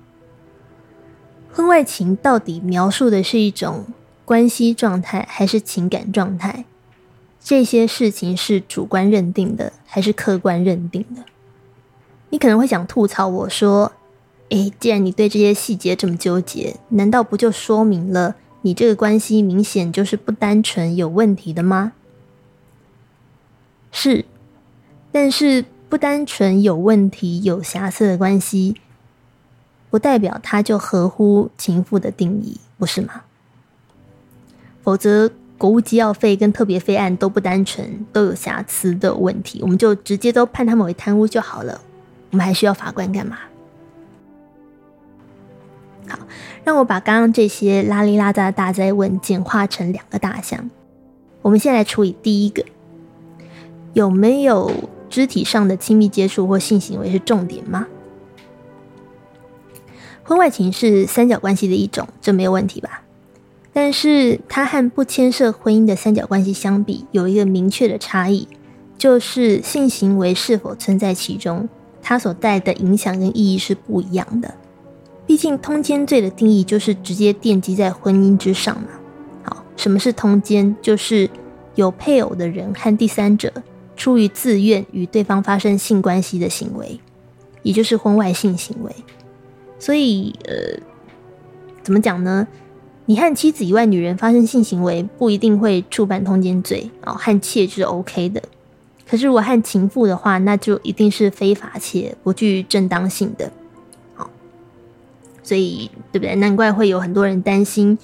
婚外情到底描述的是一种关系状态，还是情感状态？这些事情是主观认定的还是客观认定的？你可能会想吐槽我说：“诶，既然你对这些细节这么纠结，难道不就说明了你这个关系明显就是不单纯有问题的吗？”是，但是不单纯有问题、有瑕疵的关系，不代表它就合乎情妇的定义。不是吗？否则国务机要费跟特别费案都不单纯，都有瑕疵的问题，我们就直接都判他们为贪污就好了。我们还需要法官干嘛？好，让我把刚刚这些拉里拉杂的大灾问简化成两个大项。我们先来处理第一个，有没有肢体上的亲密接触或性行为是重点吗？婚外情是三角关系的一种，这没有问题吧？但是它和不牵涉婚姻的三角关系相比，有一个明确的差异，就是性行为是否存在其中，它所带的影响跟意义是不一样的。毕竟通奸罪的定义就是直接奠基在婚姻之上嘛。好，什么是通奸？就是有配偶的人和第三者出于自愿与对方发生性关系的行为，也就是婚外性行为。所以，呃，怎么讲呢？你和妻子以外女人发生性行为，不一定会触犯通奸罪哦，和妾是 OK 的。可是如果和情妇的话，那就一定是非法且不具正当性的。所以对不对？难怪会有很多人担心，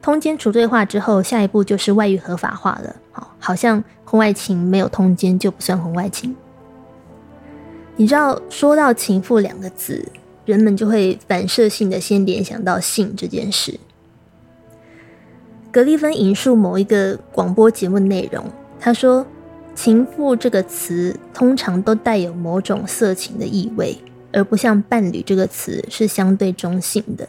通奸除罪化之后，下一步就是外遇合法化了。好，好像婚外情没有通奸就不算婚外情。你知道，说到情妇两个字。人们就会反射性的先联想到性这件事。格里芬引述某一个广播节目内容，他说：“情妇这个词通常都带有某种色情的意味，而不像伴侣这个词是相对中性的。”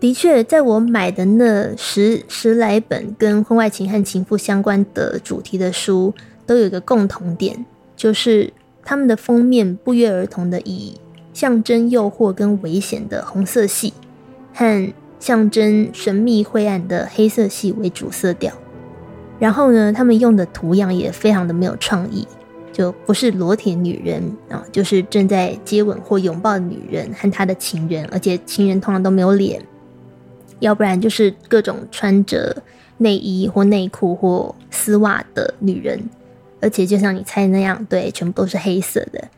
的确，在我买的那十十来本跟婚外情和情妇相关的主题的书，都有一个共同点，就是他们的封面不约而同的以。象征诱惑跟危险的红色系，和象征神秘晦暗的黑色系为主色调。然后呢，他们用的图样也非常的没有创意，就不是裸体女人啊，就是正在接吻或拥抱的女人和她的情人，而且情人通常都没有脸，要不然就是各种穿着内衣或内裤或丝袜的女人，而且就像你猜那样，对，全部都是黑色的。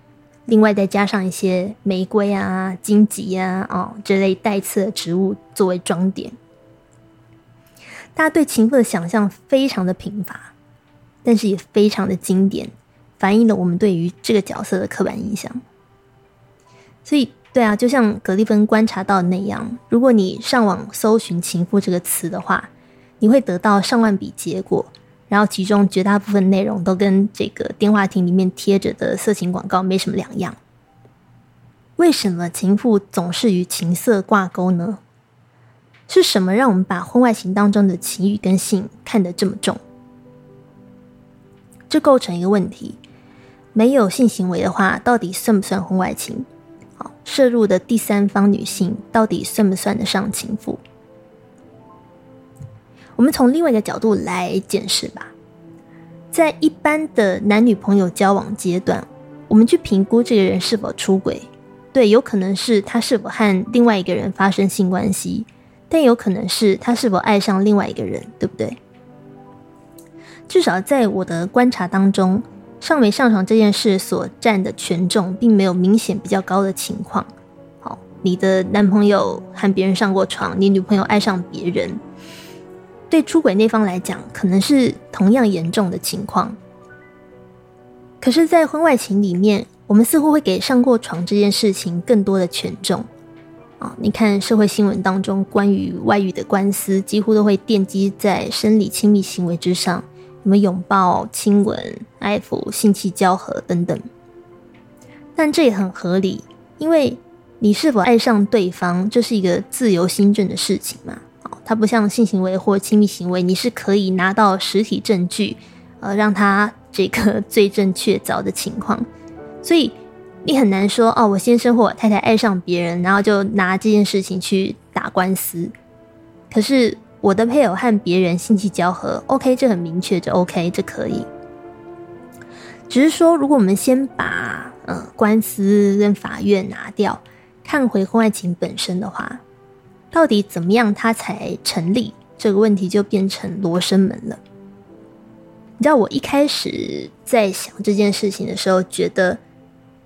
另外再加上一些玫瑰啊、荆棘啊、哦这类带刺的植物作为装点，大家对情妇的想象非常的贫乏，但是也非常的经典，反映了我们对于这个角色的刻板印象。所以，对啊，就像格里芬观察到的那样，如果你上网搜寻“情妇”这个词的话，你会得到上万笔结果。然后，其中绝大部分内容都跟这个电话亭里面贴着的色情广告没什么两样。为什么情妇总是与情色挂钩呢？是什么让我们把婚外情当中的情欲跟性看得这么重？这构成一个问题：没有性行为的话，到底算不算婚外情？好，摄入的第三方女性到底算不算得上情妇？我们从另外一个角度来检视吧，在一般的男女朋友交往阶段，我们去评估这个人是否出轨，对，有可能是他是否和另外一个人发生性关系，但有可能是他是否爱上另外一个人，对不对？至少在我的观察当中，上没上床这件事所占的权重，并没有明显比较高的情况。好，你的男朋友和别人上过床，你女朋友爱上别人。对出轨那方来讲，可能是同样严重的情况。可是，在婚外情里面，我们似乎会给上过床这件事情更多的权重啊！你看社会新闻当中关于外遇的官司，几乎都会奠基在生理亲密行为之上，什么拥抱、亲吻、爱抚、性器交合等等。但这也很合理，因为你是否爱上对方，这是一个自由心证的事情嘛。它不像性行为或亲密行为，你是可以拿到实体证据，呃，让他这个罪证确凿的情况，所以你很难说哦，我先生或我太太爱上别人，然后就拿这件事情去打官司。可是我的配偶和别人性器交合，OK，这很明确，这 OK，这可以。只是说，如果我们先把呃官司跟法院拿掉，看回婚外情本身的话。到底怎么样，它才成立？这个问题就变成罗生门了。你知道，我一开始在想这件事情的时候，觉得，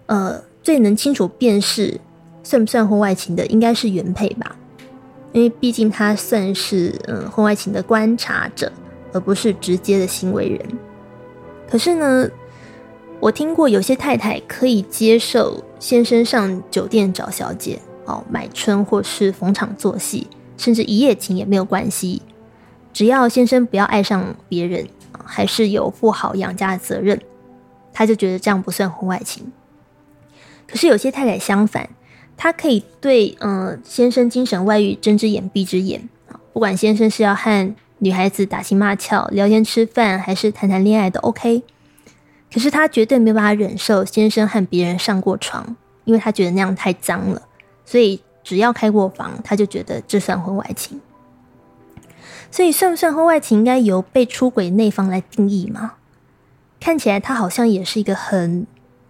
呃，最能清楚辨识算不算婚外情的，应该是原配吧？因为毕竟他算是嗯婚外情的观察者，而不是直接的行为人。可是呢，我听过有些太太可以接受先生上酒店找小姐哦买春或是逢场作戏，甚至一夜情也没有关系，只要先生不要爱上别人，还是有负好养家的责任，他就觉得这样不算婚外情。可是有些太太相反。他可以对嗯先生精神外遇睁只眼闭只眼，不管先生是要和女孩子打情骂俏、聊天吃饭，还是谈谈恋爱都 OK。可是他绝对没有办法忍受先生和别人上过床，因为他觉得那样太脏了。所以只要开过房，他就觉得这算婚外情。所以算不算婚外情，应该由被出轨那方来定义吗？看起来他好像也是一个很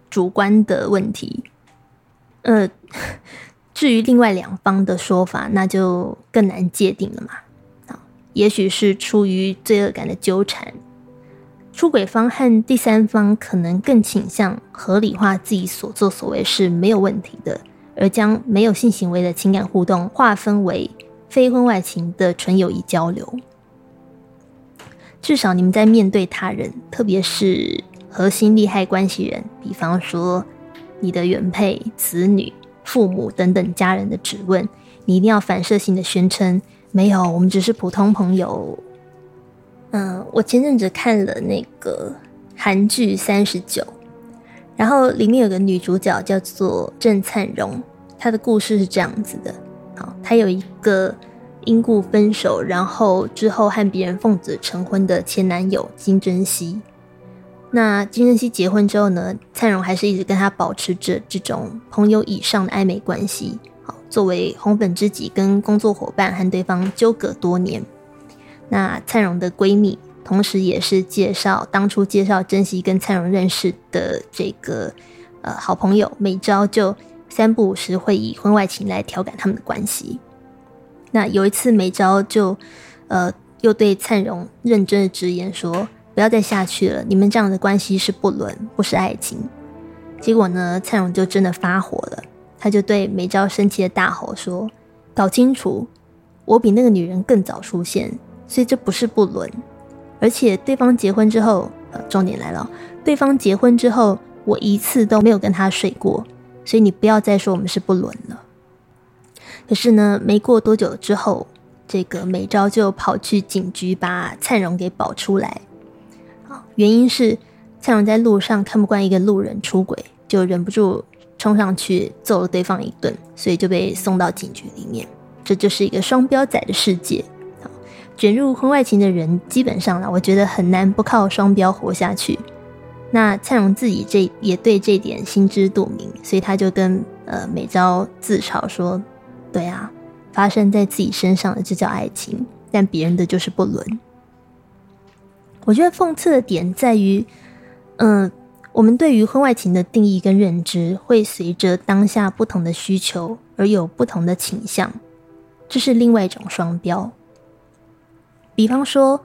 主观的问题。呃，[LAUGHS] 至于另外两方的说法，那就更难界定了嘛。啊，也许是出于罪恶感的纠缠，出轨方和第三方可能更倾向合理化自己所作所为是没有问题的，而将没有性行为的情感互动划分为非婚外情的纯友谊交流。至少你们在面对他人，特别是核心利害关系人，比方说。你的原配、子女、父母等等家人的质问，你一定要反射性的宣称没有，我们只是普通朋友。嗯，我前阵子看了那个韩剧《三十九》，然后里面有个女主角叫做郑灿荣，她的故事是这样子的：好，她有一个因故分手，然后之后和别人奉子成婚的前男友金珍熙。那金正熙结婚之后呢？灿荣还是一直跟他保持着这种朋友以上的暧昧关系。好，作为红粉知己跟工作伙伴，和对方纠葛多年。那灿荣的闺蜜，同时也是介绍当初介绍珍惜跟灿荣认识的这个呃好朋友美昭，就三不五时会以婚外情来调侃他们的关系。那有一次，美昭就呃又对灿荣认真的直言说。不要再下去了！你们这样的关系是不伦，不是爱情。结果呢，灿荣就真的发火了，他就对美昭生气的大吼说：“搞清楚，我比那个女人更早出现，所以这不是不伦。而且对方结婚之后，呃，重点来了，对方结婚之后，我一次都没有跟他睡过，所以你不要再说我们是不伦了。”可是呢，没过多久之后，这个美昭就跑去警局把灿荣给保出来。原因是蔡荣在路上看不惯一个路人出轨，就忍不住冲上去揍了对方一顿，所以就被送到警局里面。这就是一个双标仔的世界。卷入婚外情的人，基本上呢，我觉得很难不靠双标活下去。那蔡荣自己这也对这点心知肚明，所以他就跟呃美昭自嘲说：“对啊，发生在自己身上的这叫爱情，但别人的就是不伦。”我觉得讽刺的点在于，嗯，我们对于婚外情的定义跟认知会随着当下不同的需求而有不同的倾向，这是另外一种双标。比方说，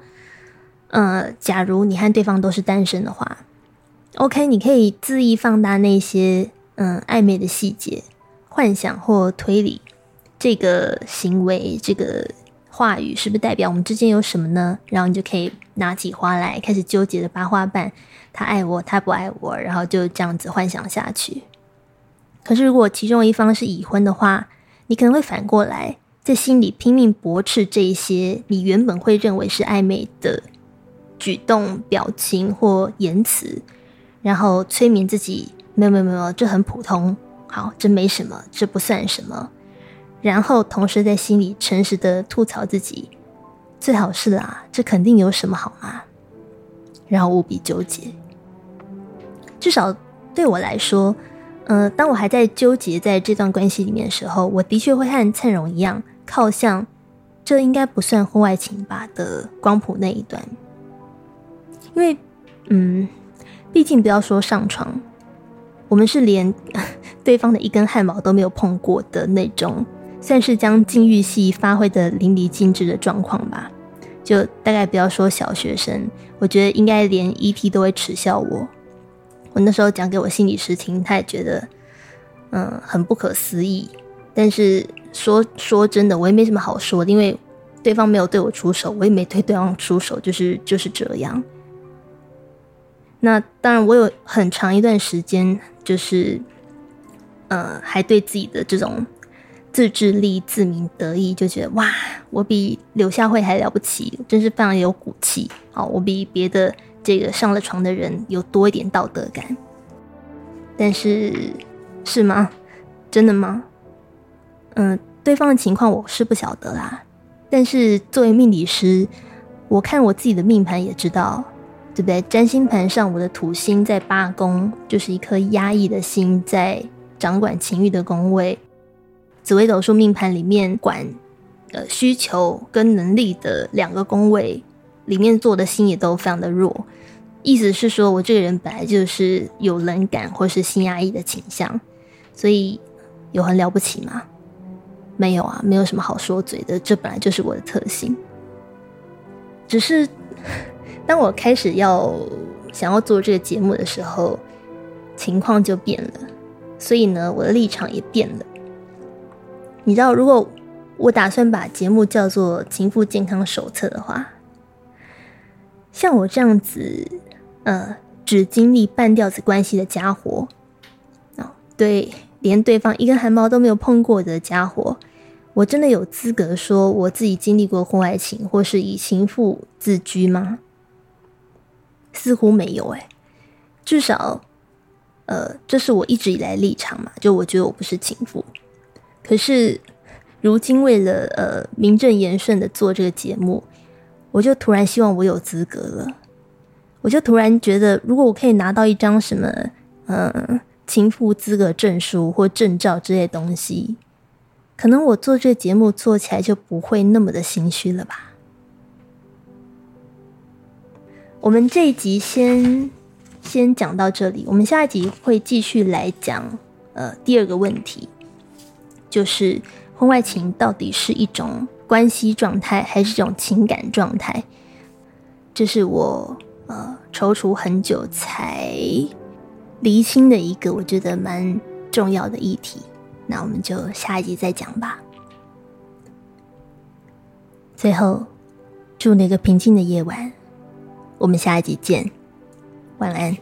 呃，假如你和对方都是单身的话，OK，你可以恣意放大那些嗯暧昧的细节、幻想或推理这个行为，这个。话语是不是代表我们之间有什么呢？然后你就可以拿起花来开始纠结的八花瓣，他爱我，他不爱我，然后就这样子幻想下去。可是如果其中一方是已婚的话，你可能会反过来在心里拼命驳斥这些你原本会认为是暧昧的举动、表情或言辞，然后催眠自己：没有没有没有，这很普通，好，这没什么，这不算什么。然后同时在心里诚实的吐槽自己，最好是啦，这肯定有什么好吗？然后无比纠结。至少对我来说，呃，当我还在纠结在这段关系里面的时候，我的确会和灿荣一样，靠向这应该不算婚外情吧的光谱那一端。因为，嗯，毕竟不要说上床，我们是连 [LAUGHS] 对方的一根汗毛都没有碰过的那种。算是将禁欲系发挥的淋漓尽致的状况吧。就大概不要说小学生，我觉得应该连 ET 都会耻笑我。我那时候讲给我心理师听，他也觉得嗯很不可思议。但是说说真的，我也没什么好说的，因为对方没有对我出手，我也没对对方出手，就是就是这样。那当然，我有很长一段时间，就是呃，还对自己的这种自制力自鸣得意，就觉得哇，我比柳下惠还了不起，真是非常有骨气。哦，我比别的这个上了床的人有多一点道德感。但是，是吗？真的吗？嗯，对方的情况我是不晓得啦。但是作为命理师，我看我自己的命盘也知道，对不对？占星盘上我的土星在八宫，就是一颗压抑的心，在掌管情欲的宫位。紫微斗数命盘里面管呃需求跟能力的两个宫位里面做的心也都非常的弱。意思是说，我这个人本来就是有冷感或是心压抑的倾向，所以有很了不起吗？没有啊，没有什么好说嘴的，这本来就是我的特性。只是当我开始要想要做这个节目的时候，情况就变了，所以呢，我的立场也变了。你知道，如果我打算把节目叫做《情妇健康手册》的话，像我这样子。呃，只经历半吊子关系的家伙，啊，对，连对方一根汗毛都没有碰过的家伙，我真的有资格说我自己经历过婚外情，或是以情妇自居吗？似乎没有，哎，至少，呃，这是我一直以来立场嘛，就我觉得我不是情妇。可是，如今为了呃名正言顺的做这个节目，我就突然希望我有资格了。我就突然觉得，如果我可以拿到一张什么，嗯，情妇资格证书或证照之类东西，可能我做这个节目做起来就不会那么的心虚了吧。我们这一集先先讲到这里，我们下一集会继续来讲，呃，第二个问题，就是婚外情到底是一种关系状态，还是一种情感状态？这是我。呃，踌躇很久才厘清的一个我觉得蛮重要的议题，那我们就下一集再讲吧。最后，祝你个平静的夜晚，我们下一集见，晚安。